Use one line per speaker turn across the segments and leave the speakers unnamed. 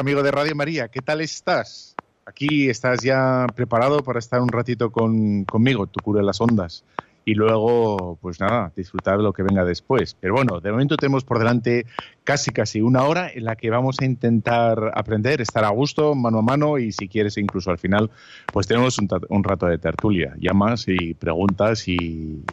Amigo de Radio María. ¿Qué tal estás? Aquí estás ya preparado para estar un ratito con, conmigo, tu cura las ondas y luego, pues nada, disfrutar lo que venga después. Pero bueno, de momento tenemos por delante casi casi una hora en la que vamos a intentar aprender, estar a gusto, mano a mano y si quieres incluso al final, pues tenemos un, rato de tertulia, llamas y preguntas y,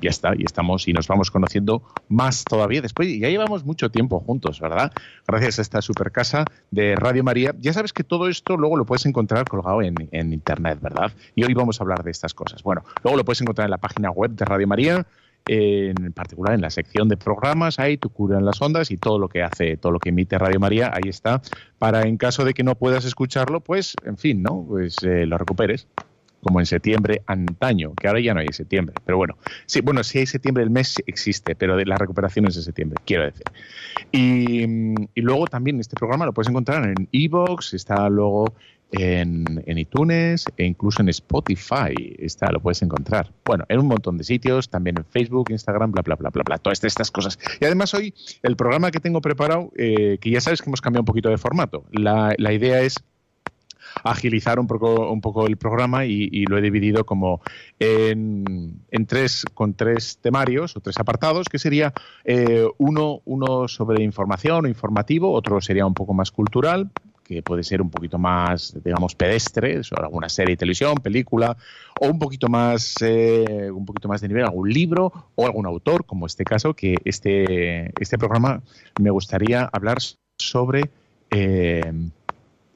ya está, y estamos y nos vamos conociendo más todavía después. Ya llevamos mucho tiempo juntos, ¿verdad? Gracias a esta super casa de Radio María. Ya sabes que todo esto luego lo puedes encontrar colgado en internet, ¿verdad? Y hoy vamos a hablar de estas cosas. Bueno, luego lo puedes encontrar en la página web de Radio María, en particular en la sección de programas, ahí tu cura en las ondas y todo lo que hace, todo lo que emite Radio María, ahí está, para en caso de que no puedas escucharlo, pues, en fin, ¿no? Pues eh, lo recuperes como en septiembre antaño, que ahora ya no hay septiembre, pero bueno, sí, bueno, si hay septiembre el mes existe, pero de la recuperación es de septiembre, quiero decir. Y, y luego también este programa lo puedes encontrar en Evox, está luego en, iTunes e incluso en Spotify. Está, lo puedes encontrar. Bueno, en un montón de sitios, también en Facebook, Instagram, bla, bla, bla, bla, bla. Todas estas cosas. Y además hoy el programa que tengo preparado, eh, que ya sabes que hemos cambiado un poquito de formato. La, la idea es agilizar un poco, un poco el programa y, lo he dividido como en, en, tres, con tres temarios o tres apartados, que sería eh, uno, uno sobre información o informativo, otro sería un poco más cultural, que puede ser un poquito más, digamos, pedestre, alguna serie de televisión, película, o un poquito más, eh, un poquito más de nivel, algún libro o algún autor, como este caso, que este, este programa me gustaría hablar sobre eh,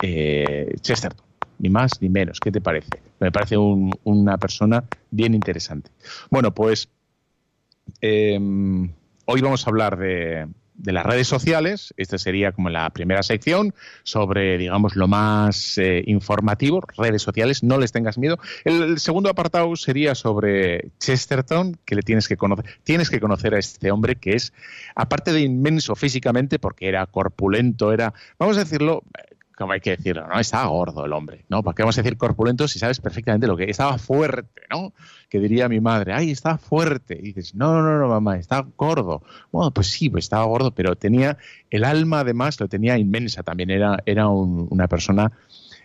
eh, Chesterton, ni más ni menos. ¿Qué te parece? Me parece una persona bien interesante. Bueno, pues hoy vamos a hablar de, de las redes sociales. Esta sería como la primera sección sobre, digamos, lo más eh, informativo, redes sociales, no les tengas miedo. El, segundo apartado sería sobre Chesterton, que le tienes que conocer. Tienes que conocer a este hombre que es, aparte de inmenso físicamente, porque era corpulento, era, vamos a decirlo, como hay que decirlo, ¿no? Estaba gordo el hombre, ¿no? ¿Para qué vamos a decir corpulento si sabes perfectamente lo que estaba fuerte, ¿no? Que diría mi madre, ay, estaba fuerte. Y dices, no, no, no, mamá, estaba gordo. Bueno, pues sí, pues estaba gordo, pero tenía el alma además, lo tenía inmensa también. Era, era una persona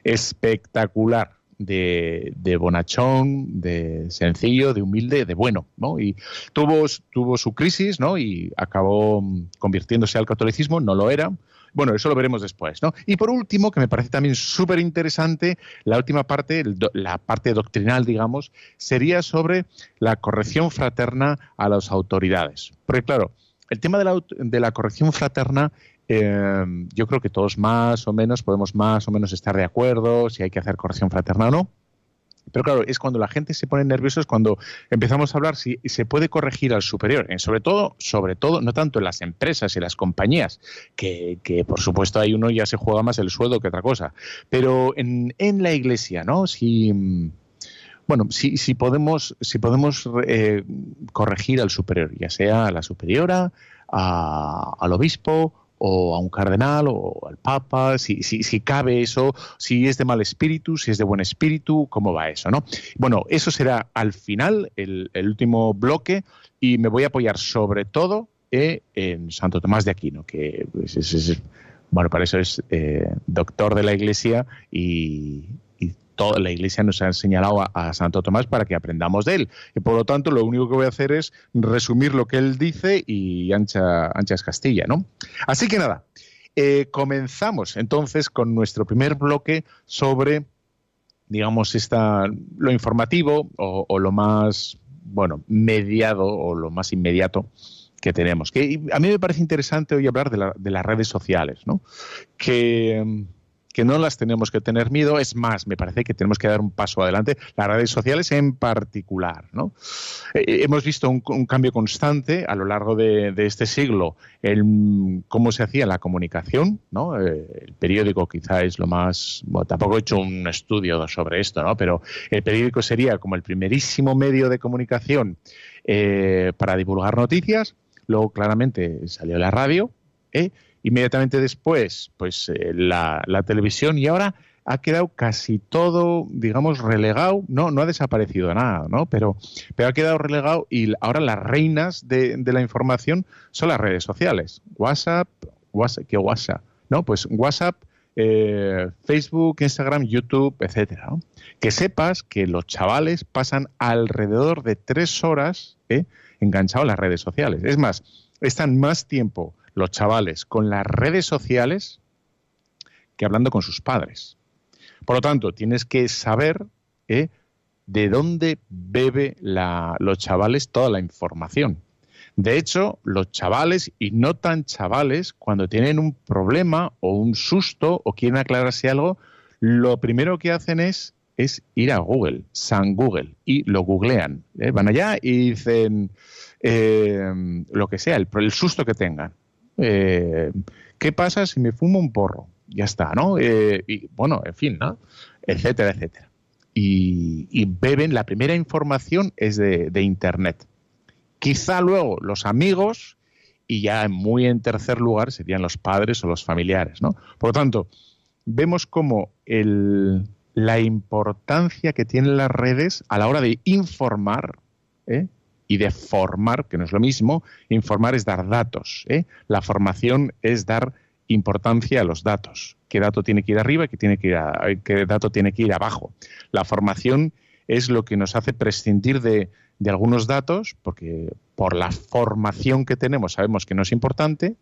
espectacular. De, de, bonachón, de sencillo, de humilde, de bueno, ¿no? Y tuvo, tuvo su crisis, ¿no? Y acabó convirtiéndose al catolicismo, no lo era, bueno, eso lo veremos después, ¿no? Y por último, que me parece también súper interesante, la última parte, la parte doctrinal, digamos, sería sobre la corrección fraterna a las autoridades. Porque claro, el tema de la, corrección fraterna eh, yo creo que todos más o menos podemos más o menos estar de acuerdo si hay que hacer corrección fraterna o no. Pero claro, es cuando la gente se pone nerviosa, es cuando empezamos a hablar si se puede corregir al superior. sobre todo, sobre todo, no tanto en las empresas y las compañías, que, por supuesto ahí uno ya se juega más el sueldo que otra cosa. Pero en, en la iglesia, ¿no? Si bueno, si, si podemos, si podemos eh, corregir al superior, ya sea a la superiora, al obispo o a un cardenal o al papa, si, si, si, cabe eso, si es de mal espíritu, si es de buen espíritu, cómo va eso, ¿no? Bueno, eso será al final, el, último bloque, y me voy a apoyar sobre todo eh, en Santo Tomás de Aquino, que pues, es, bueno, para eso es eh, doctor de la Iglesia y, toda la Iglesia nos ha señalado a, Santo Tomás para que aprendamos de él. Y por lo tanto, lo único que voy a hacer es resumir lo que él dice y ancha, ancha es Castilla, ¿no? Así que nada, eh, comenzamos entonces con nuestro primer bloque sobre, digamos, esta, lo informativo o, lo más, bueno, mediado o lo más inmediato que tenemos. Que a mí me parece interesante hoy hablar de, de las redes sociales, ¿no? Que que no las tenemos que tener miedo, es más, me parece que tenemos que dar un paso adelante, las redes sociales en particular. ¿no? Eh, eh, hemos visto un, cambio constante a lo largo de, este siglo en cómo se hacía la comunicación, ¿no? Eh, el periódico quizá es lo más, tampoco he hecho un estudio sobre esto, ¿no? pero el periódico sería como el primerísimo medio de comunicación para divulgar noticias, luego claramente salió la radio. Inmediatamente después, pues eh, la, televisión y ahora ha quedado casi todo, digamos, relegado. No, no ha desaparecido nada, ¿no? Pero, pero ha quedado relegado y ahora las reinas de, la información son las redes sociales. WhatsApp, WhatsApp, ¿qué WhatsApp? ¿No? Pues WhatsApp, eh, Facebook, Instagram, YouTube, etcétera. Que sepas que los chavales pasan alrededor de tres horas ¿eh? enganchados a las redes sociales. Es más, están más tiempo los chavales con las redes sociales que hablando con sus padres. Por lo tanto, tienes que saber ¿eh? de dónde bebe los chavales toda la información. De hecho, los chavales y no tan chavales, cuando tienen un problema o un susto o quieren aclararse algo, lo primero que hacen es, ir a Google, San Google, y lo googlean. ¿eh? Van allá y dicen eh, lo que sea, el susto que tengan. Eh, ¿Qué pasa si me fumo un porro? Ya está, ¿no? Eh, y bueno, en fin, ¿no? Etcétera, etcétera. Y, beben, la primera información es de, Internet. Quizá luego los amigos y ya muy en tercer lugar serían los padres o los familiares, ¿no? Por lo tanto, vemos como la importancia que tienen las redes a la hora de informar, ¿eh? Y de formar, que no es lo mismo. Informar es dar datos. ¿eh? La formación es dar importancia a los datos. ¿Qué dato tiene que ir arriba y qué, tiene que qué dato tiene que ir abajo? La formación es lo que nos hace prescindir de, de algunos datos, porque por la formación que tenemos sabemos que no es importante,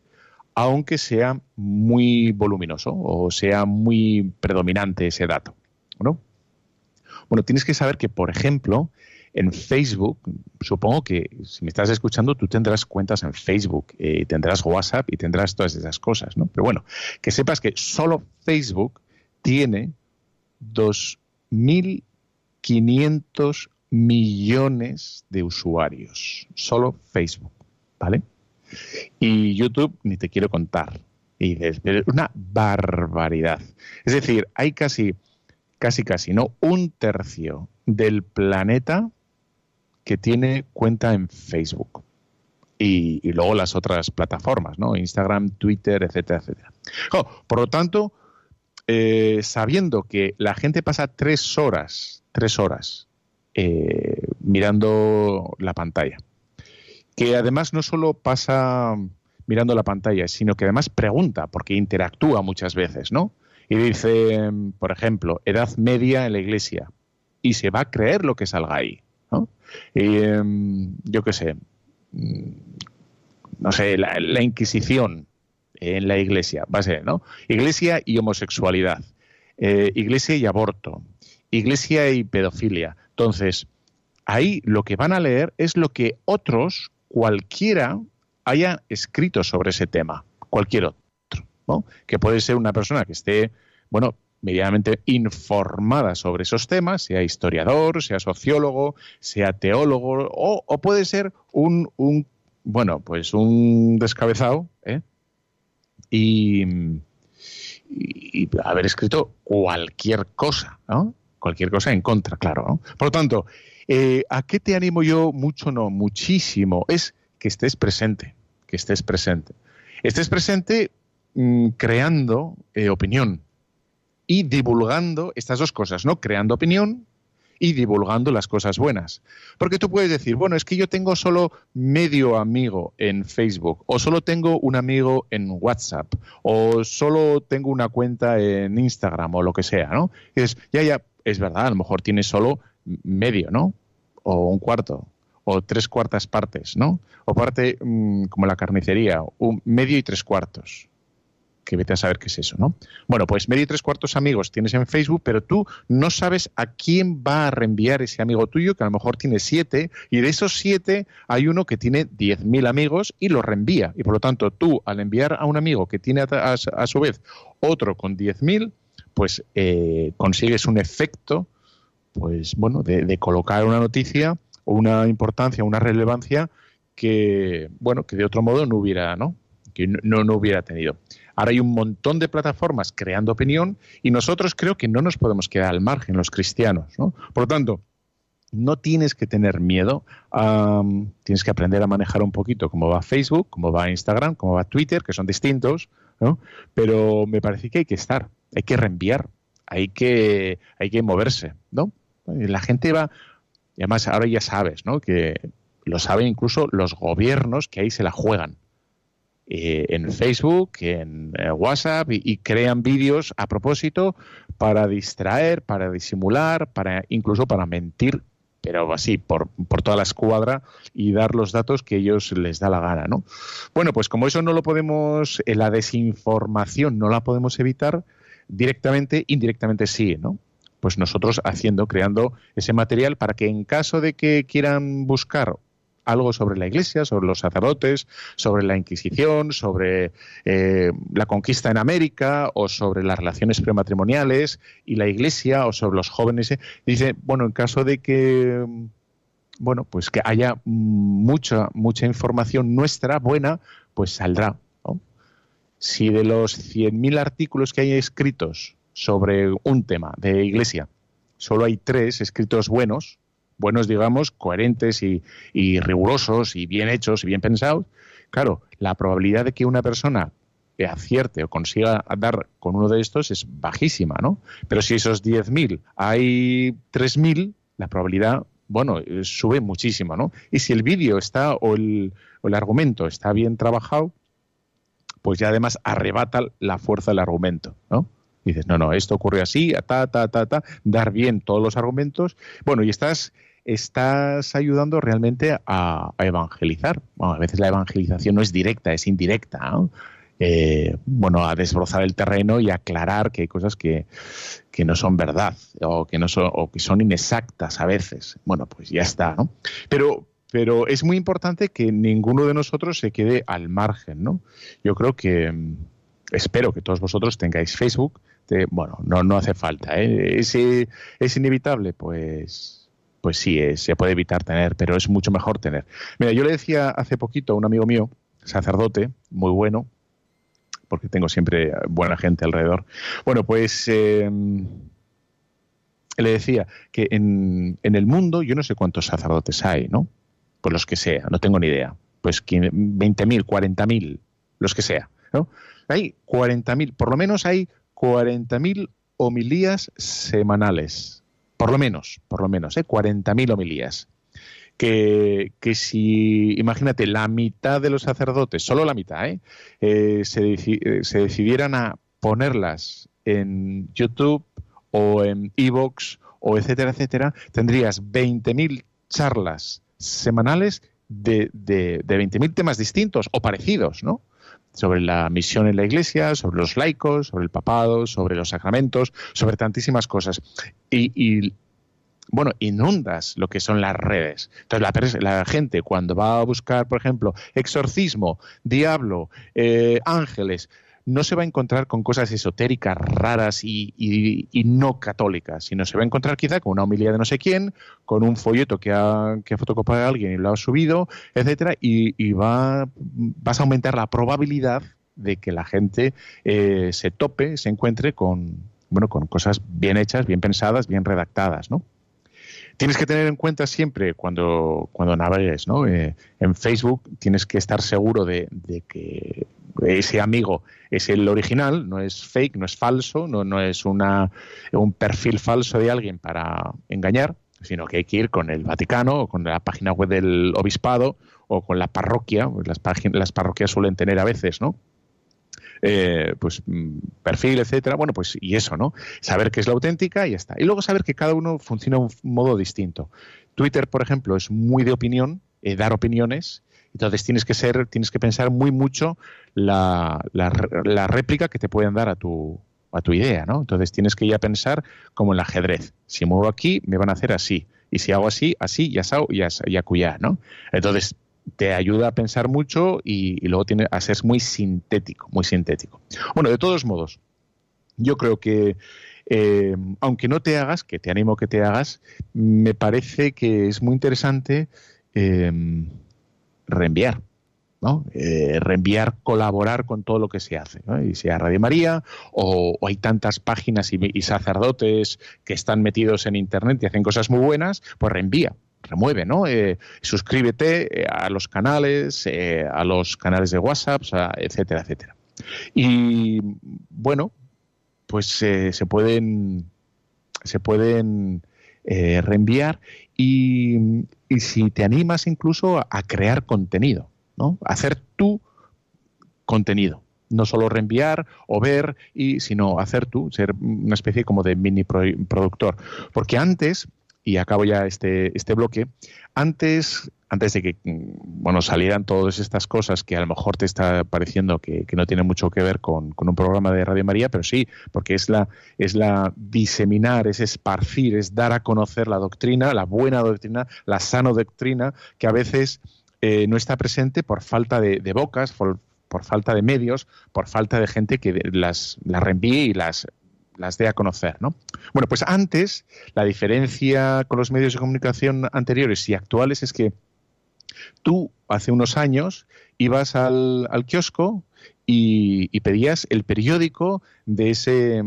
aunque sea muy voluminoso o sea muy predominante ese dato. ¿no? Bueno, tienes que saber que, por ejemplo, en Facebook, supongo que si me estás escuchando, tú tendrás cuentas en Facebook, eh, tendrás WhatsApp y tendrás todas esas cosas, ¿no? Pero bueno, que sepas que solo Facebook tiene 2.500 millones de usuarios. Solo Facebook, ¿vale? Y YouTube ni te quiero contar. Y dices, una barbaridad. Es decir, hay casi, casi, casi, ¿no? Un tercio del planeta que tiene cuenta en Facebook. Y, luego las otras plataformas, ¿no? Instagram, Twitter, etcétera, etcétera. por lo tanto, eh, sabiendo que la gente pasa tres horas, tres horas eh, mirando la pantalla, que además no solo pasa mirando la pantalla, sino que además pregunta, porque interactúa muchas veces, ¿no? Y dice, por ejemplo, edad media en la iglesia, y se va a creer lo que salga ahí. Y, em, yo qué sé, mm, no sé, la, Inquisición en la iglesia, va a ser, ¿no? Iglesia y homosexualidad, eh, iglesia y aborto, iglesia y pedofilia. Entonces, ahí lo que van a leer es lo que otros, cualquiera, haya escrito sobre ese tema, cualquier otro, ¿no? Que puede ser una persona que esté, bueno, medianamente informada sobre esos temas, sea historiador, sea sociólogo, sea teólogo, o, puede ser un, bueno, pues un descabezado, ¿eh? y, haber escrito cualquier cosa, ¿no? Cualquier cosa en contra, claro. ¿no? Por lo tanto, eh, ¿a qué te animo yo? Mucho, no, muchísimo. Es que estés presente, que estés presente. Estés presente mm, creando eh, opinión, y divulgando estas dos cosas, ¿no? Creando opinión y divulgando las cosas buenas. Porque tú puedes decir, bueno, es que yo tengo solo medio amigo en Facebook, o solo tengo un amigo en WhatsApp, o solo tengo una cuenta en Instagram, o lo que sea, ¿no? Y dices, ya, ya, es verdad, a lo mejor tienes solo medio, ¿no? O un cuarto, o tres cuartas partes, ¿no? O parte mm, como la carnicería, un medio y tres cuartos. Que vete a saber qué es eso, ¿no? Bueno, pues medio y tres cuartos amigos tienes en Facebook, pero tú no sabes a quién va a reenviar ese amigo tuyo, que a lo mejor tiene siete, y de esos siete hay uno que tiene diez mil amigos y lo reenvía. Y por lo tanto, tú, al enviar a un amigo que tiene a, su vez otro con diez mil, pues eh, consigues un efecto, pues bueno, de, colocar una noticia o una importancia, una relevancia que, bueno, que de otro modo no hubiera, ¿no? Que no, no hubiera tenido. Ahora hay un montón de plataformas creando opinión y nosotros creo que no nos podemos quedar al margen, los cristianos. ¿no? Por lo tanto, no tienes que tener miedo, tienes que aprender a manejar un poquito cómo va Facebook, cómo va Instagram, cómo va Twitter, que son distintos, ¿no? pero me parece que hay que estar, hay que reenviar, hay que, hay que moverse. ¿no? La gente va, y además ahora ya sabes ¿no? que lo saben incluso los gobiernos que ahí se la juegan. Eh, en Facebook, en WhatsApp y, crean vídeos a propósito para distraer, para disimular, para incluso para mentir, pero así por, por toda la escuadra y dar los datos que ellos les da la gana, ¿no? Bueno, pues como eso no lo podemos, eh, la desinformación no la podemos evitar directamente, indirectamente sí, ¿no? Pues nosotros haciendo, creando ese material para que en caso de que quieran buscar algo sobre la Iglesia, sobre los sacerdotes, sobre la Inquisición, sobre eh, la conquista en América o sobre las relaciones prematrimoniales y la Iglesia o sobre los jóvenes. Eh, dice, bueno, en caso de que bueno, pues que haya mucha mucha información nuestra buena, pues saldrá. Si de los 100.000 artículos que hay escritos sobre un tema de Iglesia, solo hay tres escritos buenos, buenos, digamos, coherentes y, rigurosos y bien hechos y bien pensados, claro, la probabilidad de que una persona acierte o consiga dar con uno de estos es bajísima, ¿no? Pero si esos 10.000 hay 3.000, la probabilidad, bueno, sube muchísimo, ¿no? Y si el vídeo está o el, o el argumento está bien trabajado, pues ya además arrebata la fuerza del argumento, ¿no? Dices, no, no, esto ocurre así, ta, ta, ta, ta, dar bien todos los argumentos. Bueno, y estás, estás ayudando realmente a, evangelizar. a veces la evangelización no es directa, es indirecta. Eh, bueno, a desbrozar el terreno y aclarar que hay cosas que, que no son verdad o que, no son, o que son inexactas a veces. Bueno, pues ya está, ¿no? Pero, pero es muy importante que ninguno de nosotros se quede al margen, ¿no? Yo creo que, espero que todos vosotros tengáis Facebook, bueno, no, no hace falta. ¿eh? ¿Es, ¿Es inevitable? Pues, pues sí, se puede evitar tener, pero es mucho mejor tener. Mira, yo le decía hace poquito a un amigo mío, sacerdote, muy bueno, porque tengo siempre buena gente alrededor. Bueno, pues em, le decía que en, en, el mundo yo no sé cuántos sacerdotes hay, ¿no? Pues los que sea, no tengo ni idea. Pues 20.000, 40.000, los que sea, ¿no? Hay 40.000, por lo menos hay 40.000 homilías semanales. Por lo menos, por lo menos, ¿eh? 40.000 homilías. Que, que, si, imagínate, la mitad de los sacerdotes, solo la mitad, ¿eh? eh se, eh, se, decidieran a ponerlas en YouTube o en Evox o etcétera, etcétera, tendrías 20.000 charlas semanales de, de, de 20.000 temas distintos o parecidos, ¿no? Sobre la misión en la iglesia, sobre los laicos, sobre el papado, sobre los sacramentos, sobre tantísimas cosas. Y, bueno, inundas lo que son las redes. Entonces, la, gente cuando va a buscar, por ejemplo, exorcismo, diablo, eh, ángeles, no se va a encontrar con cosas esotéricas, raras y, no católicas, sino se va a encontrar quizá con una homilía de no sé quién, con un folleto que ha, que fotocopiado alguien y lo ha subido, etcétera, y, va, vas a aumentar la probabilidad de que la gente eh, se tope, se encuentre con, bueno, con cosas bien hechas, bien pensadas, bien redactadas, ¿no? Tienes que tener en cuenta siempre cuando, cuando navegues ¿no? Eh, en Facebook, tienes que estar seguro de, de, que ese amigo es el original, no es fake, no es falso, no, no es una, un perfil falso de alguien para engañar, sino que hay que ir con el Vaticano o con la página web del obispado o con la parroquia, pues las, las parroquias suelen tener a veces, ¿no? Eh, pues mm, perfil, etcétera. Bueno, pues y eso, ¿no? Saber qué es la auténtica y ya está. Y luego saber que cada uno funciona de un modo distinto. Twitter, por ejemplo, es muy de opinión, eh, dar opiniones, Entonces tienes que ser, tienes que pensar muy mucho la, la, réplica que te pueden dar a tu, a tu idea, ¿no? Entonces tienes que ya pensar como el ajedrez. Si muevo aquí, me van a hacer así. Y si hago así, así, y así, y acullá, ¿no? Entonces te ayuda a pensar mucho y, luego tiene a ser muy sintético, muy sintético. Bueno, de todos modos, yo creo que eh, aunque no te hagas, que te animo que te hagas, me parece que es muy interesante eh, reenviar. ¿no? Eh, reenviar, colaborar con todo lo que se hace, y sea Radio María o, hay tantas páginas y, sacerdotes que están metidos en Internet y hacen cosas muy buenas, pues reenvía, remueve, ¿no? Eh, suscríbete eh, a los canales, a los canales de WhatsApp, etcétera, etcétera. Y bueno, pues se pueden se pueden reenviar y, si te animas incluso a, crear contenido, ¿no? hacer tu contenido no solo reenviar o ver, y, sino hacer tú, ser una especie como de mini productor. Porque antes, y acabo ya este, este bloque, antes, antes de que mm, bueno, salieran todas estas cosas que a lo mejor te está pareciendo que, no tienen mucho que ver con, un programa de Radio María, pero sí, porque es la, es la diseminar, es esparcir, es dar a conocer la doctrina, la buena doctrina, la sana doctrina, que a veces eh, no está presente por falta de, bocas, por, falta de medios, por falta de gente que las, las reenvíe y las las dé a conocer, ¿no? Bueno, pues antes la diferencia con los medios de comunicación anteriores y actuales es que tú hace unos años ibas al, kiosco y, pedías el periódico de ese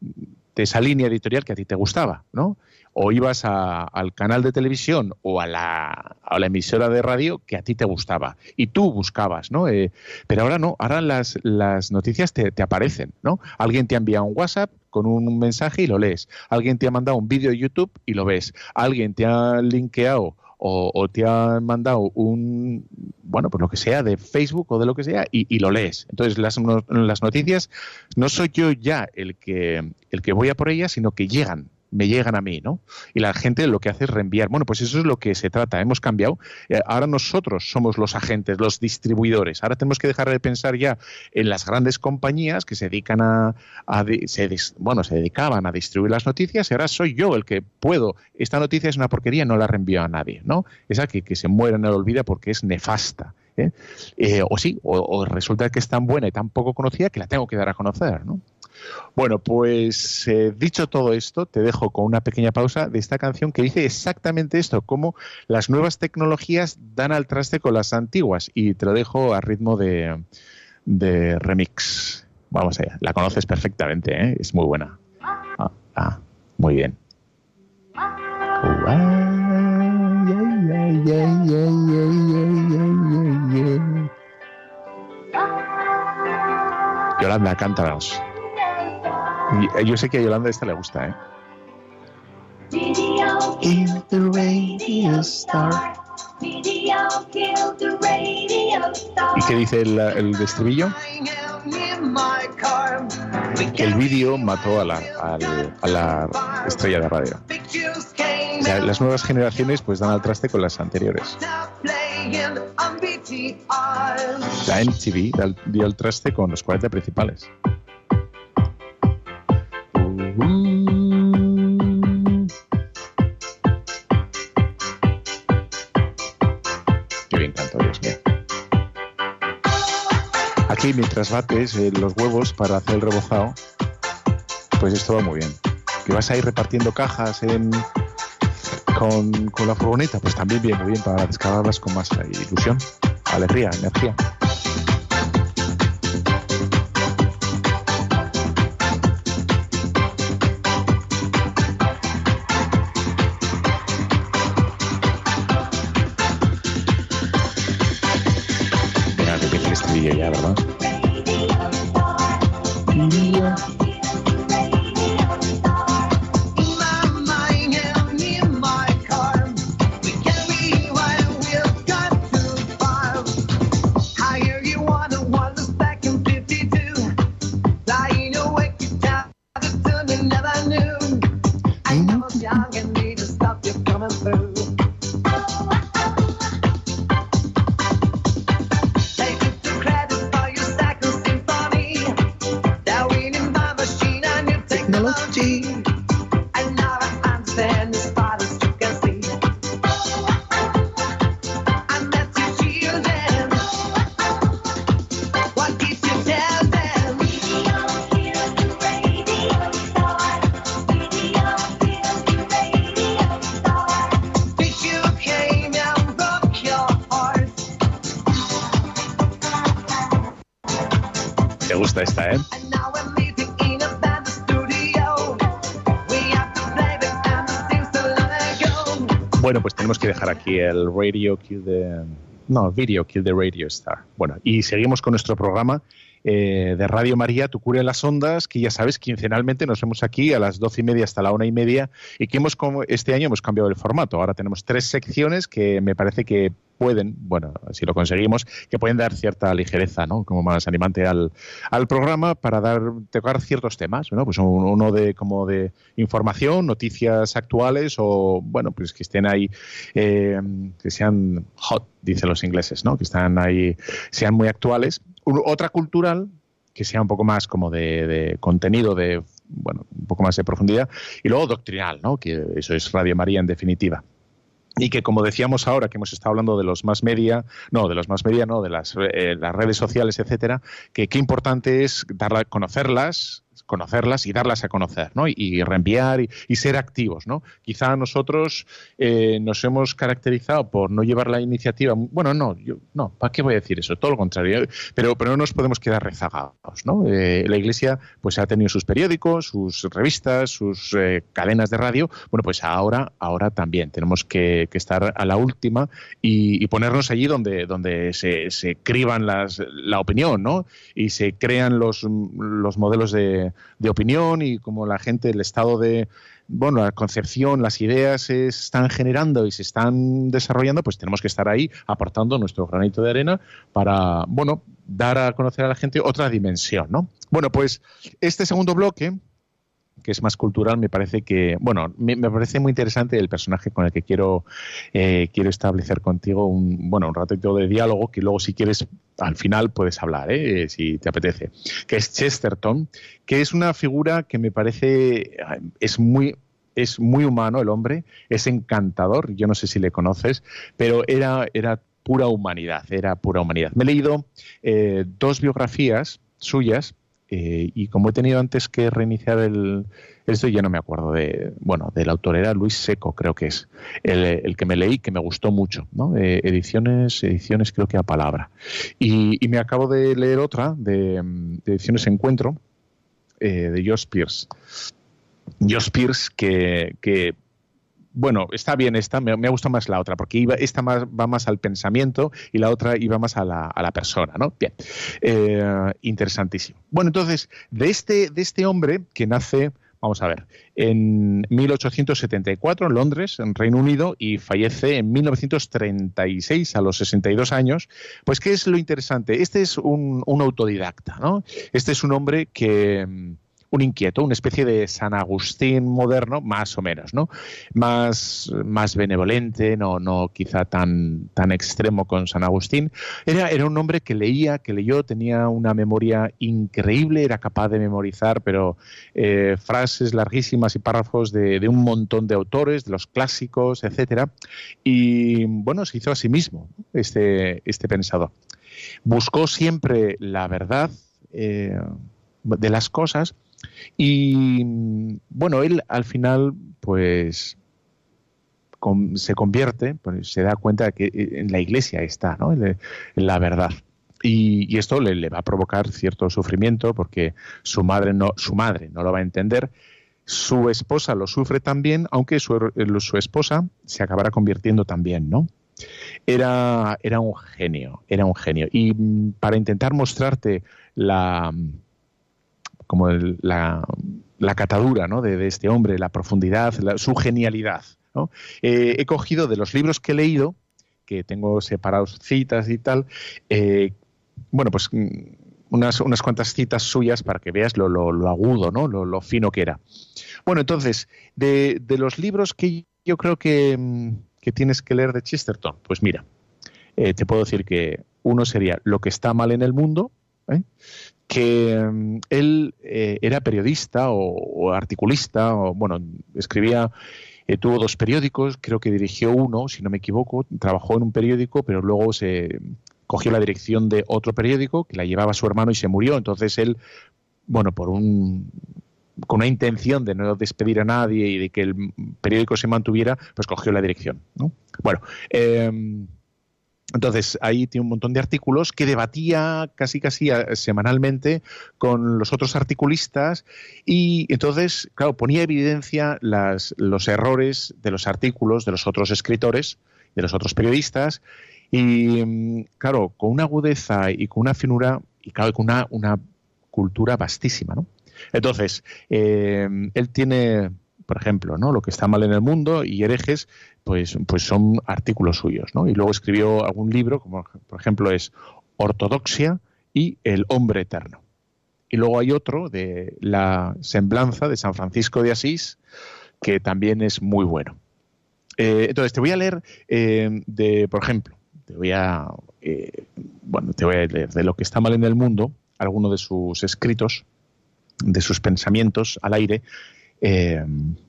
de esa línea editorial que a ti te gustaba, ¿no? o ibas al canal de televisión o a la, emisora de radio que a ti te gustaba y tú buscabas, ¿no? Eh, pero ahora no, ahora las, las noticias te, aparecen, ¿no? Alguien te ha enviado un WhatsApp con un mensaje y lo lees. Alguien te ha mandado un vídeo de YouTube y lo ves. Alguien te ha linkeado o, te ha mandado un, bueno, pues lo que sea, de Facebook o de lo que sea, y, lo lees. Entonces, las, las noticias no soy yo ya el que, el que voy a por ellas, sino que llegan me llegan a mí, ¿no? Y la gente lo que hace es reenviar. Bueno, pues eso es lo que se trata. Hemos cambiado. Eh, ahora nosotros somos los agentes, los distribuidores. Ahora tenemos que dejar de pensar ya en las grandes compañías que se dedican a, bueno, se dedicaban a distribuir las noticias y ahora soy yo el que puedo. Esta noticia es una porquería, no la reenvío a nadie, ¿no? Esa que, que se muere en el olvido porque es nefasta. ¿eh? Eh, o sí, o, o, resulta que es tan buena y tan poco conocida que la tengo que dar a conocer, ¿no? Bueno, pues eh, dicho todo esto, te dejo con una pequeña pausa de esta canción que dice exactamente esto, cómo las nuevas tecnologías dan al traste con las antiguas. Y te lo dejo a ritmo de, remix. Vamos allá, la conoces perfectamente, ¿eh? es muy buena. Ah, ah muy bien. Yolanda, cántanos. Eh, yo sé que a Yolanda esta le gusta, ¿eh? ¿Y qué dice el, el estribillo? El vídeo mató a la, a la estrella de radio. O sea, las nuevas generaciones pues dan al traste con las anteriores. La MTV dio al traste con los 40 principales. Mientras bates eh, los huevos para hacer el rebozado, pues esto va muy bien. Que vas a ir repartiendo cajas con, con la furgoneta, pues también viene muy bien para descargarlas con más ilusión, alegría, energía. Aquí el radio kill de... No, video kill the radio star. Bueno, y seguimos con nuestro programa eh, de Radio María, Tu Cura las Ondas, que ya sabes, quincenalmente nos vemos aquí a las doce y media hasta la una y media y que hemos este año hemos cambiado el formato. Ahora tenemos tres secciones que me parece que pueden, bueno, si lo conseguimos, que pueden dar cierta ligereza, ¿no? Como más animante al, al programa para dar, tocar ciertos temas, ¿no? Pues uno de como de información, noticias actuales o, bueno, pues que estén ahí, eh, que sean hot, dicen los ingleses, ¿no? Que están ahí, sean muy actuales. Otra cultural que sea un poco más como de, contenido, de bueno, un poco más de profundidad, y luego doctrinal, ¿no? Que eso es Radio María en definitiva y que como decíamos ahora que hemos estado hablando de los más media, no, de los más media, no, de las, eh, las redes sociales, etcétera, que qué importante es dar conocerlas, conocerlas y darlas a conocer, ¿no? Y, reenviar y, ser activos, ¿no? Quizá nosotros eh, nos hemos caracterizado por no llevar la iniciativa. Bueno, no, yo, no, ¿para qué voy a decir eso? Todo lo contrario. Pero, pero no nos podemos quedar rezagados, ¿no? Eh, la Iglesia, pues ha tenido sus periódicos, sus revistas, sus eh, cadenas de radio. Bueno, pues ahora, ahora también tenemos que, estar a la última y, ponernos allí donde, donde se, se criban las, la opinión, ¿no? Y se crean los, los modelos de, de opinión y como la gente, el estado de, bueno, la concepción, las ideas se están generando y se están desarrollando, pues tenemos que estar ahí aportando nuestro granito de arena para, bueno, dar a conocer a la gente otra dimensión, ¿no? Bueno, pues este segundo bloque que es más cultural, me parece que, bueno, me, parece muy interesante el personaje con el que quiero, eh, quiero establecer contigo un, bueno, un ratito de diálogo que luego si quieres al final puedes hablar, ¿eh? si te apetece, que es Chesterton, que es una figura que me parece, es muy, es muy humano el hombre, es encantador, yo no sé si le conoces, pero era, era pura humanidad, era pura humanidad. Me he leído eh, dos biografías suyas eh, y como he tenido antes que reiniciar el, esto ya no me acuerdo de, bueno, del autor era Luis Seco, creo que es el, que me leí, que me gustó mucho, ¿no? Eh, ediciones, ediciones creo que a palabra. Y, me acabo de leer otra de, Ediciones Encuentro, eh, de Josh Pierce. Josh Pierce, que, que bueno, está bien esta, me, me gusta más la otra, porque iba, esta más, va más al pensamiento y la otra iba más a la, a la persona, ¿no? Bien, eh, interesantísimo. Bueno, entonces, de este, de este hombre que nace, vamos a ver, en 1874 en Londres, en Reino Unido, y fallece en 1936 a los 62 años, pues ¿qué es lo interesante? Este es un, un autodidacta, ¿no? Este es un hombre que un inquieto, una especie de San Agustín moderno, más o menos, ¿no? Más, más benevolente, no, no quizá tan, tan extremo con San Agustín. Era, era un hombre que leía, que leyó, tenía una memoria increíble, era capaz de memorizar, pero eh, frases larguísimas y párrafos de, un montón de autores, de los clásicos, etcétera. Y bueno, se hizo a sí mismo este, este pensador. Buscó siempre la verdad. Eh, de las cosas y bueno, él al final, pues se convierte, pues, se da cuenta que eh, en la iglesia está, ¿no? En la verdad. Y, esto le, va a provocar cierto sufrimiento porque su madre no, su madre no lo va a entender. Su esposa lo sufre también, aunque su, su esposa se acabará convirtiendo también, ¿no? Era, era un genio, era un genio. Y mm, para intentar mostrarte la, como la, catadura ¿no? de, este hombre, la profundidad, su genialidad. Eh, he cogido de los libros que he leído, que tengo separados citas y tal, eh, bueno, pues mm, unas, unas cuantas citas suyas para que veas lo, agudo, ¿no? Lo, fino que era. Bueno, entonces, de, los libros que yo creo que, mm, que, tienes que leer de Chesterton, pues mira, eh, te puedo decir que uno sería Lo que está mal en el mundo, que mm, él eh, era periodista o, articulista, o bueno, escribía, eh, tuvo dos periódicos, creo que dirigió uno, si no me equivoco, trabajó en un periódico, pero luego se cogió la dirección de otro periódico que la llevaba su hermano y se murió. Entonces él, bueno, por un con una intención de no despedir a nadie y de que el periódico se mantuviera, pues cogió la dirección. ¿no? Bueno, em, Entonces, ahí tiene un montón de artículos que debatía casi casi semanalmente con los otros articulistas y entonces, claro, ponía evidencia los errores de los artículos de los otros escritores, de los otros periodistas y, mm, claro, con una agudeza y con una finura y, claro, con una, una cultura vastísima, ¿no? Entonces, eh, él tiene por ejemplo, ¿no? Lo que está mal en el mundo y herejes, pues, pues son artículos suyos, ¿no? Y luego escribió algún libro, como por ejemplo es Ortodoxia y El hombre eterno. Y luego hay otro de la semblanza de San Francisco de Asís, que también es muy bueno. Eh, entonces, te voy a leer eh, de, por ejemplo, te voy a, eh, bueno, te voy a leer de lo que está mal en el mundo, alguno de sus escritos, de sus pensamientos al aire, eh,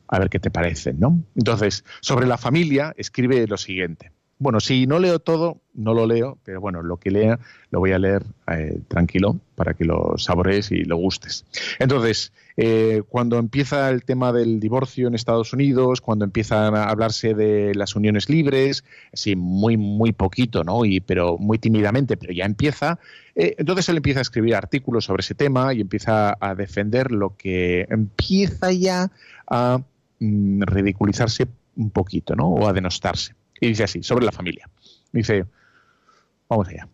a ver qué te parecen, ¿no? Entonces, sobre la familia, escribe lo siguiente. Bueno, si no leo todo, no lo leo, pero bueno, lo que lea lo voy a leer eh, tranquilo para que lo sabores y lo gustes. Entonces, eh, cuando empieza el tema del divorcio en Estados Unidos, cuando empiezan a hablarse de las uniones libres, sí, muy, muy poquito, ¿no? Y, pero muy tímidamente, pero ya empieza, eh, entonces él empieza a escribir artículos sobre ese tema y empieza a defender lo que empieza ya a mm, ridiculizarse un poquito, ¿no? O a denostarse. Y dice así, sobre la familia. Dice, vamos allá.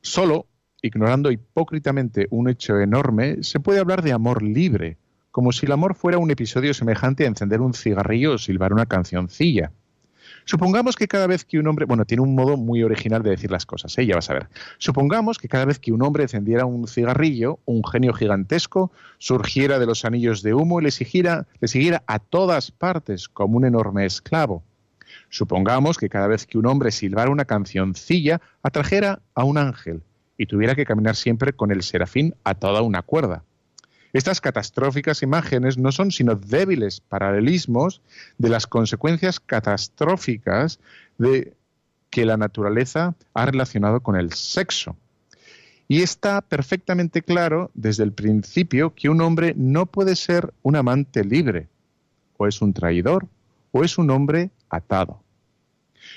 Solo, ignorando hipócritamente un hecho enorme, se puede hablar de amor libre, como si el amor fuera un episodio semejante a encender un cigarrillo o silbar una cancioncilla. Supongamos que cada vez que un hombre, bueno, tiene un modo muy original de decir las cosas, ¿eh? ya vas a ver. Supongamos que cada vez que un hombre encendiera un cigarrillo, un genio gigantesco surgiera de los anillos de humo y le siguiera, le siguiera a todas partes como un enorme esclavo. Supongamos que cada vez que un hombre silbara una cancioncilla, atrajera a un ángel y tuviera que caminar siempre con el serafín a toda una cuerda. Estas catastróficas imágenes no son sino débiles paralelismos de las consecuencias catastróficas de que la naturaleza ha relacionado con el sexo. Y está perfectamente claro desde el principio que un hombre no puede ser un amante libre, o es un traidor, o es un hombre atado.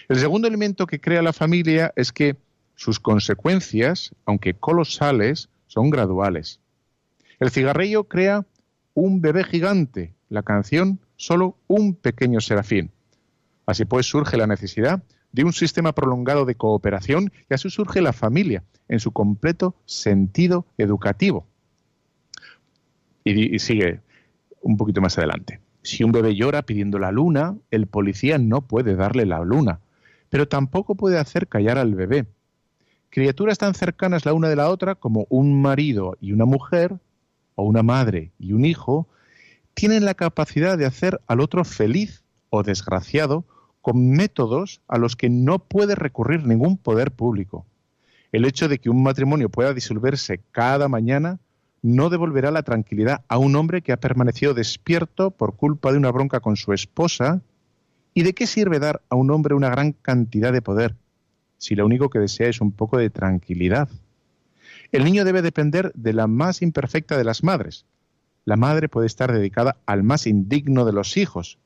El segundo elemento que crea la familia es que sus consecuencias, aunque colosales, son graduales. El cigarrillo crea un bebé gigante, la canción solo un pequeño serafín. Así pues surge la necesidad de un sistema prolongado de cooperación y así surge la familia en su completo sentido educativo. Y, sigue un poquito más adelante. Si un bebé llora pidiendo la luna, el policía no puede darle la luna, pero tampoco puede hacer callar al bebé. Criaturas tan cercanas la una de la otra como un marido y una mujer, o una madre y un hijo, tienen la capacidad de hacer al otro feliz o desgraciado con métodos a los que no puede recurrir ningún poder público. El hecho de que un matrimonio pueda disolverse cada mañana no devolverá la tranquilidad a un hombre que ha permanecido despierto por culpa de una bronca con su esposa ¿Y de qué sirve dar a un hombre una gran cantidad de poder si lo único que desea es un poco de tranquilidad? El niño debe depender de la más imperfecta de las madres. La madre puede estar dedicada al más indigno de los hijos.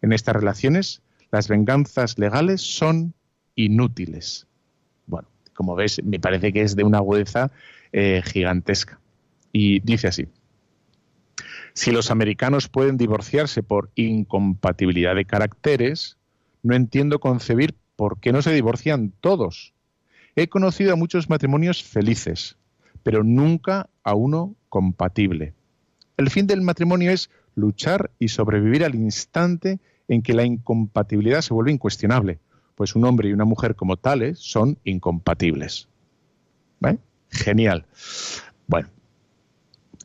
En estas relaciones, las venganzas legales son inútiles. Bueno, como ves, me parece que es de una agudeza eh, gigantesca. Y dice así, si los americanos pueden divorciarse por incompatibilidad de caracteres, no entiendo concebir por qué no se divorcian todos. He conocido a muchos matrimonios felices, pero nunca a uno compatible. El fin del matrimonio es luchar y sobrevivir al instante en que la incompatibilidad se vuelve incuestionable, pues un hombre y una mujer como tales son incompatibles. ¿Vale? Genial. Bueno,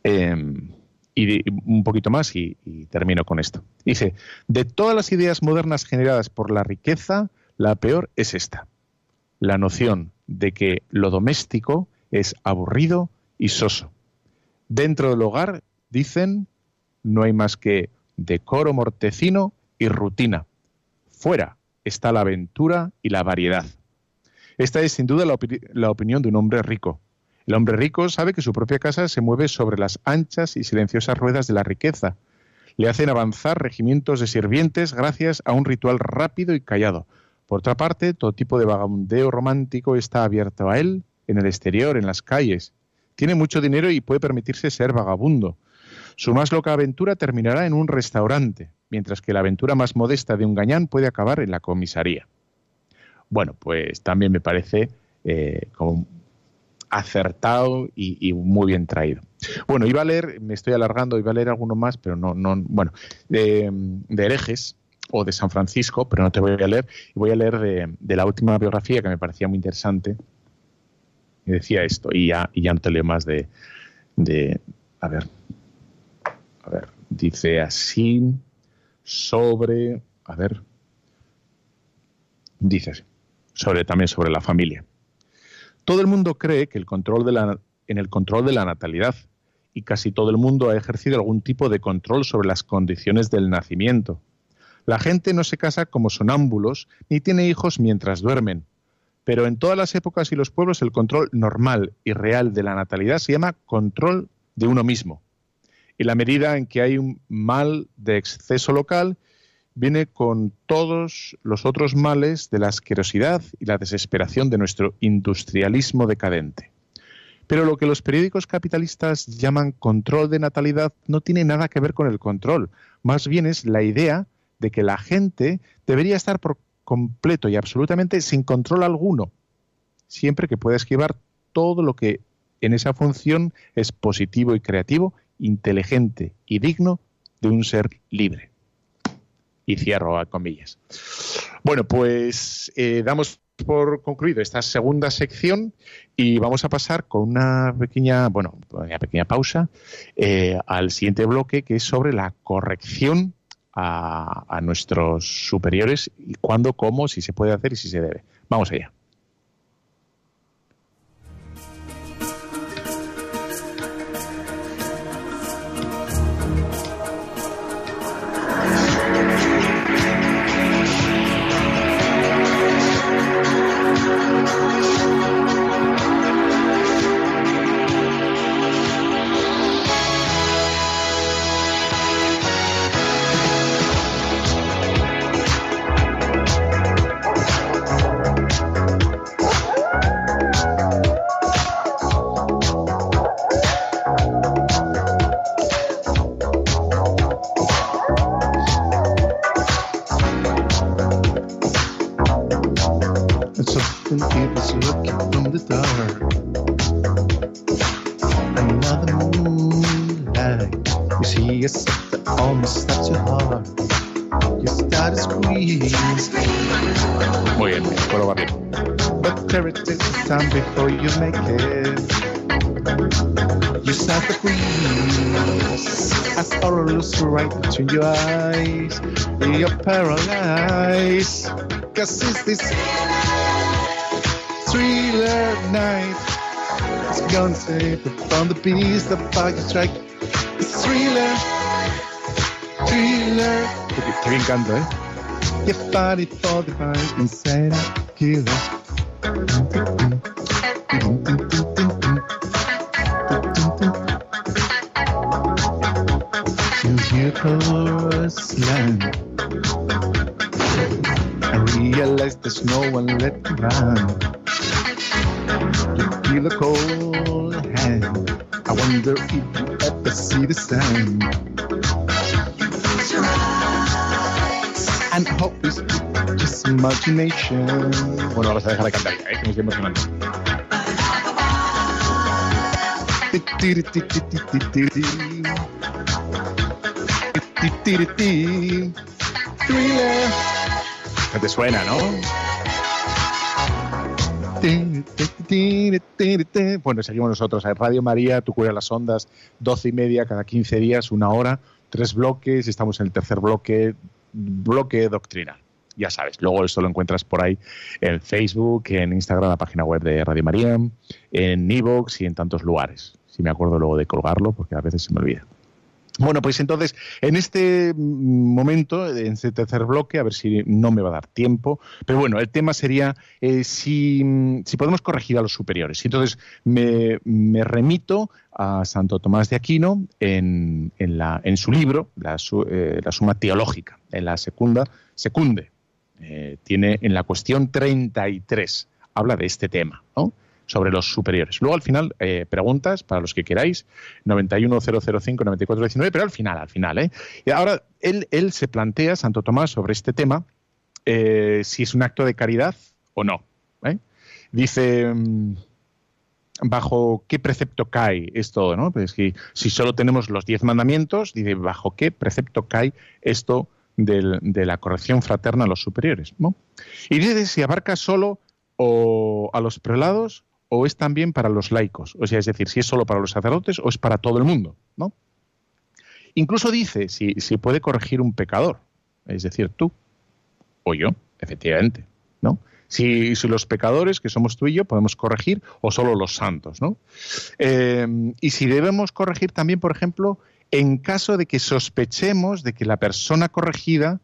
em, y un poquito más y, termino con esto. Dice, de todas las ideas modernas generadas por la riqueza, la peor es esta, la noción de que lo doméstico es aburrido y soso. Dentro del hogar, dicen, no hay más que decoro mortecino y rutina. Fuera está la aventura y la variedad. Esta es sin duda la opinión de un hombre rico, el hombre rico sabe que su propia casa se mueve sobre las anchas y silenciosas ruedas de la riqueza. Le hacen avanzar regimientos de sirvientes gracias a un ritual rápido y callado. Por otra parte, todo tipo de vagabundeo romántico está abierto a él, en el exterior, en las calles. Tiene mucho dinero y puede permitirse ser vagabundo. Su más loca aventura terminará en un restaurante, mientras que la aventura más modesta de un gañán puede acabar en la comisaría. Bueno, pues también me parece eh, como acertado y, muy bien traído. Bueno, iba a leer, me estoy alargando, iba a leer alguno más, pero no, no, bueno, de, herejes o de San Francisco, pero no te voy a leer, voy a leer de, la última biografía que me parecía muy interesante. Y decía esto, y ya, y ya no te leo más de, de, a ver, a ver, dice así sobre, a ver, dice así, sobre también sobre la familia. Todo el mundo cree que el control de la, en el control de la natalidad y casi todo el mundo ha ejercido algún tipo de control sobre las condiciones del nacimiento. La gente no se casa como sonámbulos ni tiene hijos mientras duermen. Pero en todas las épocas y los pueblos el control normal y real de la natalidad se llama control de uno mismo. Y la medida en que hay un mal de exceso local viene con todos los otros males de la asquerosidad y la desesperación de nuestro industrialismo decadente. Pero lo que los periódicos capitalistas llaman control de natalidad no tiene nada que ver con el control, más bien es la idea de que la gente debería estar por completo y absolutamente sin control alguno, siempre que pueda esquivar todo lo que en esa función es positivo y creativo, inteligente y digno de un ser libre y cierro a comillas. Bueno, pues eh, damos por concluido esta segunda sección y vamos a pasar con una pequeña, bueno, una pequeña pausa eh, al siguiente bloque que es sobre la corrección a, a nuestros superiores y cuándo, cómo, si se puede hacer y si se debe. Vamos allá. before you make it. You start to freeze saw a looks right between your eyes. You're paralyzed, cause it's this thriller night. It's gonna take from the beast the your track. It's thriller, thriller. Te, te encanta, ¿eh? You're fighting for the fight insane killer. Realize there's no one left around. You feel a cold hand. I wonder if you ever see the sun. And hope is just imagination. Bueno, vamos a dejar de cantar ¿eh? que me estoy emocionando. Ti, te suena, ¿no? Bueno, seguimos nosotros. En Radio María, tú cuida las ondas, doce y media cada 15 días, una hora, tres bloques. Estamos en el tercer bloque, bloque doctrinal. Ya sabes, luego esto lo encuentras por ahí en Facebook, en Instagram, la página web de Radio María, en Evox y en tantos lugares. Si me acuerdo luego de colgarlo, porque a veces se me olvida. Bueno, pues entonces, en este momento, en este tercer bloque, a ver si no me va a dar tiempo, pero bueno, el tema sería eh, si, podemos corregir a los superiores. Entonces, me, remito a Santo Tomás de Aquino en, en, la, en su libro, la, eh, la, Suma Teológica, en la segunda, secunde, eh, tiene en la cuestión 33, habla de este tema, ¿no? Sobre los superiores. Luego al final, eh, preguntas para los que queráis, 91005-9419, pero al final, al final. ¿eh? Y ahora, él, él se plantea, Santo Tomás, sobre este tema, eh, si es un acto de caridad o no. ¿eh? Dice, mm, ¿bajo qué precepto cae esto? ¿no? Pues que si solo tenemos los diez mandamientos, dice, ¿bajo qué precepto cae esto del- de la corrección fraterna a los superiores? ¿no? Y dice si abarca solo o a los prelados o es también para los laicos. O sea, es decir, si es solo para los sacerdotes o es para todo el mundo. ¿no? Incluso dice si, si puede corregir un pecador, es decir, tú o yo, efectivamente. ¿no? Si, los pecadores, que somos tú y yo, podemos corregir o solo los santos. ¿no? Eh, y si debemos corregir también, por ejemplo, en caso de que sospechemos de que la persona corregida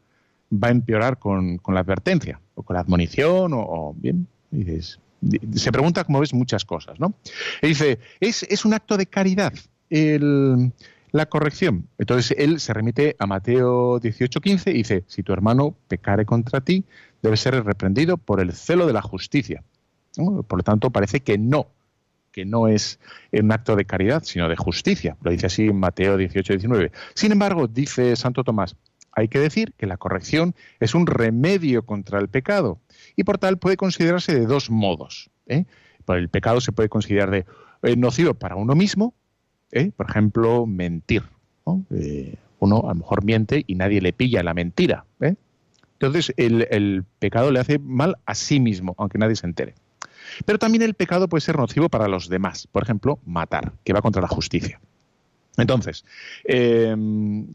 va a empeorar con, la advertencia o con la admonición o, o bien, dices, di- se pregunta, como ves, muchas cosas, ¿no? Dice, es, es un acto de caridad el- la corrección. Entonces él se remite a Mateo 18:15 y dice, si tu hermano pecare contra ti, debe ser reprendido por el celo de la justicia. Por lo tanto, parece que no, que no es un acto de caridad, sino de justicia. Lo dice así en Mateo 18, 19. Sin embargo, dice Santo Tomás, hay que decir que la corrección es un remedio contra el pecado y por tal puede considerarse de dos modos. ¿eh? El pecado se puede considerar de eh, nocivo para uno mismo, ¿eh? por ejemplo, mentir. Eh, uno a lo mejor miente y nadie le pilla la mentira. Entonces el, pecado le hace mal a sí mismo, aunque nadie se entere. Pero también el pecado puede ser nocivo para los demás. Por ejemplo, matar, que va contra la justicia. Entonces, eh,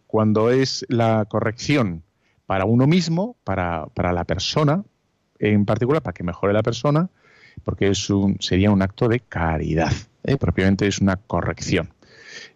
cuando es la corrección para uno mismo, para, para, la persona, en particular, para que mejore la persona, porque es un, sería un acto de caridad, ¿eh? propiamente es una corrección